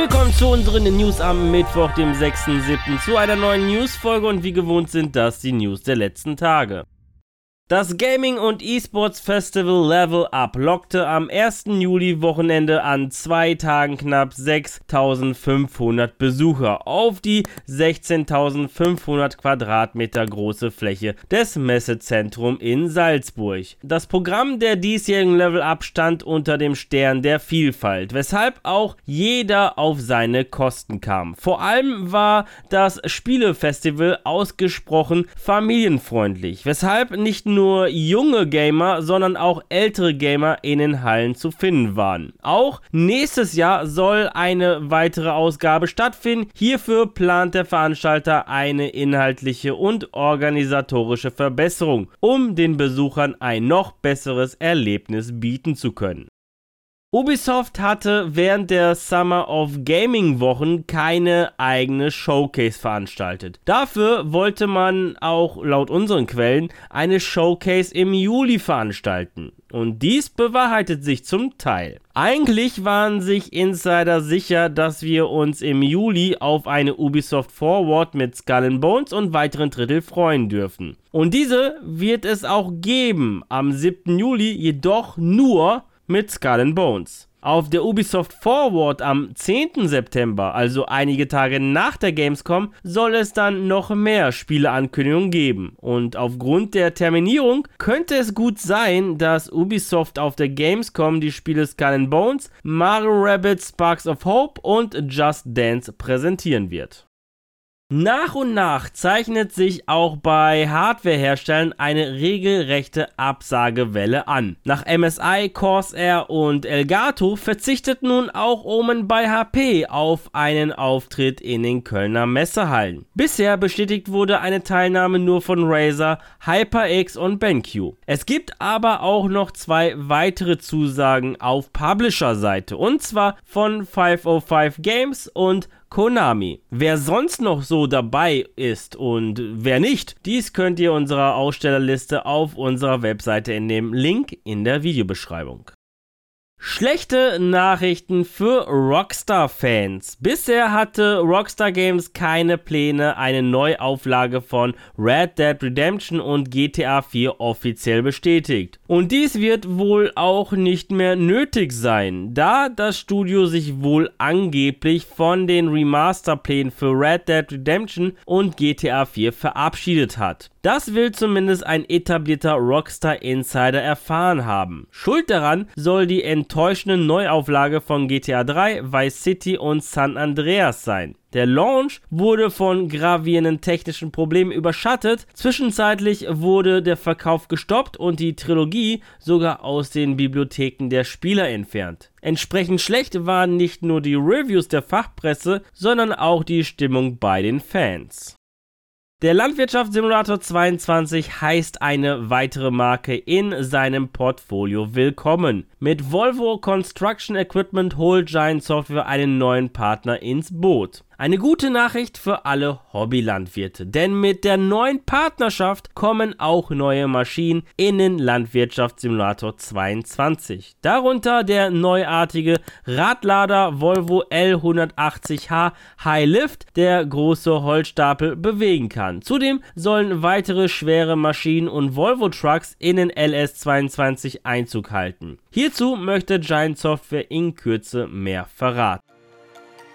Willkommen zu unseren News am Mittwoch, dem 6.7. zu einer neuen News-Folge und wie gewohnt sind das die News der letzten Tage. Das Gaming- und E-Sports Festival Level Up lockte am 1. Juli-Wochenende an zwei Tagen knapp 6500 Besucher auf die 16.500 Quadratmeter große Fläche des Messezentrums in Salzburg. Das Programm der diesjährigen Level Up stand unter dem Stern der Vielfalt, weshalb auch jeder auf seine Kosten kam. Vor allem war das Spielefestival ausgesprochen familienfreundlich, weshalb nicht nur nur junge Gamer, sondern auch ältere Gamer in den Hallen zu finden waren. Auch nächstes Jahr soll eine weitere Ausgabe stattfinden. Hierfür plant der Veranstalter eine inhaltliche und organisatorische Verbesserung, um den Besuchern ein noch besseres Erlebnis bieten zu können. Ubisoft hatte während der Summer of Gaming Wochen keine eigene Showcase veranstaltet. Dafür wollte man auch laut unseren Quellen eine Showcase im Juli veranstalten. Und dies bewahrheitet sich zum Teil. Eigentlich waren sich Insider sicher, dass wir uns im Juli auf eine Ubisoft Forward mit Skull Bones und weiteren Drittel freuen dürfen. Und diese wird es auch geben, am 7. Juli jedoch nur mit Skull Bones. Auf der Ubisoft Forward am 10. September, also einige Tage nach der Gamescom, soll es dann noch mehr Spieleankündigungen geben. Und aufgrund der Terminierung könnte es gut sein, dass Ubisoft auf der Gamescom die Spiele Skull Bones, Mario Rabbit Sparks of Hope und Just Dance präsentieren wird. Nach und nach zeichnet sich auch bei Hardwareherstellern eine regelrechte Absagewelle an. Nach MSI, Corsair und Elgato verzichtet nun auch Omen bei HP auf einen Auftritt in den Kölner Messehallen. Bisher bestätigt wurde eine Teilnahme nur von Razer, HyperX und BenQ. Es gibt aber auch noch zwei weitere Zusagen auf Publisher-Seite und zwar von 505 Games und Konami. Wer sonst noch so dabei ist und wer nicht, dies könnt ihr unserer Ausstellerliste auf unserer Webseite dem Link in der Videobeschreibung. Schlechte Nachrichten für Rockstar-Fans. Bisher hatte Rockstar Games keine Pläne, eine Neuauflage von Red Dead Redemption und GTA 4 offiziell bestätigt. Und dies wird wohl auch nicht mehr nötig sein, da das Studio sich wohl angeblich von den Remaster-Plänen für Red Dead Redemption und GTA 4 verabschiedet hat. Das will zumindest ein etablierter Rockstar Insider erfahren haben. Schuld daran soll die enttäuschende Neuauflage von GTA 3, Vice City und San Andreas sein. Der Launch wurde von gravierenden technischen Problemen überschattet. Zwischenzeitlich wurde der Verkauf gestoppt und die Trilogie sogar aus den Bibliotheken der Spieler entfernt. Entsprechend schlecht waren nicht nur die Reviews der Fachpresse, sondern auch die Stimmung bei den Fans. Der Landwirtschaftssimulator 22 heißt eine weitere Marke in seinem Portfolio willkommen. Mit Volvo Construction Equipment holt Giant Software einen neuen Partner ins Boot. Eine gute Nachricht für alle Hobbylandwirte, denn mit der neuen Partnerschaft kommen auch neue Maschinen in den Landwirtschaftssimulator 22. Darunter der neuartige Radlader Volvo L180H High Lift, der große Holzstapel bewegen kann. Zudem sollen weitere schwere Maschinen und Volvo Trucks in den LS22 Einzug halten. Hierzu möchte Giant Software in Kürze mehr verraten.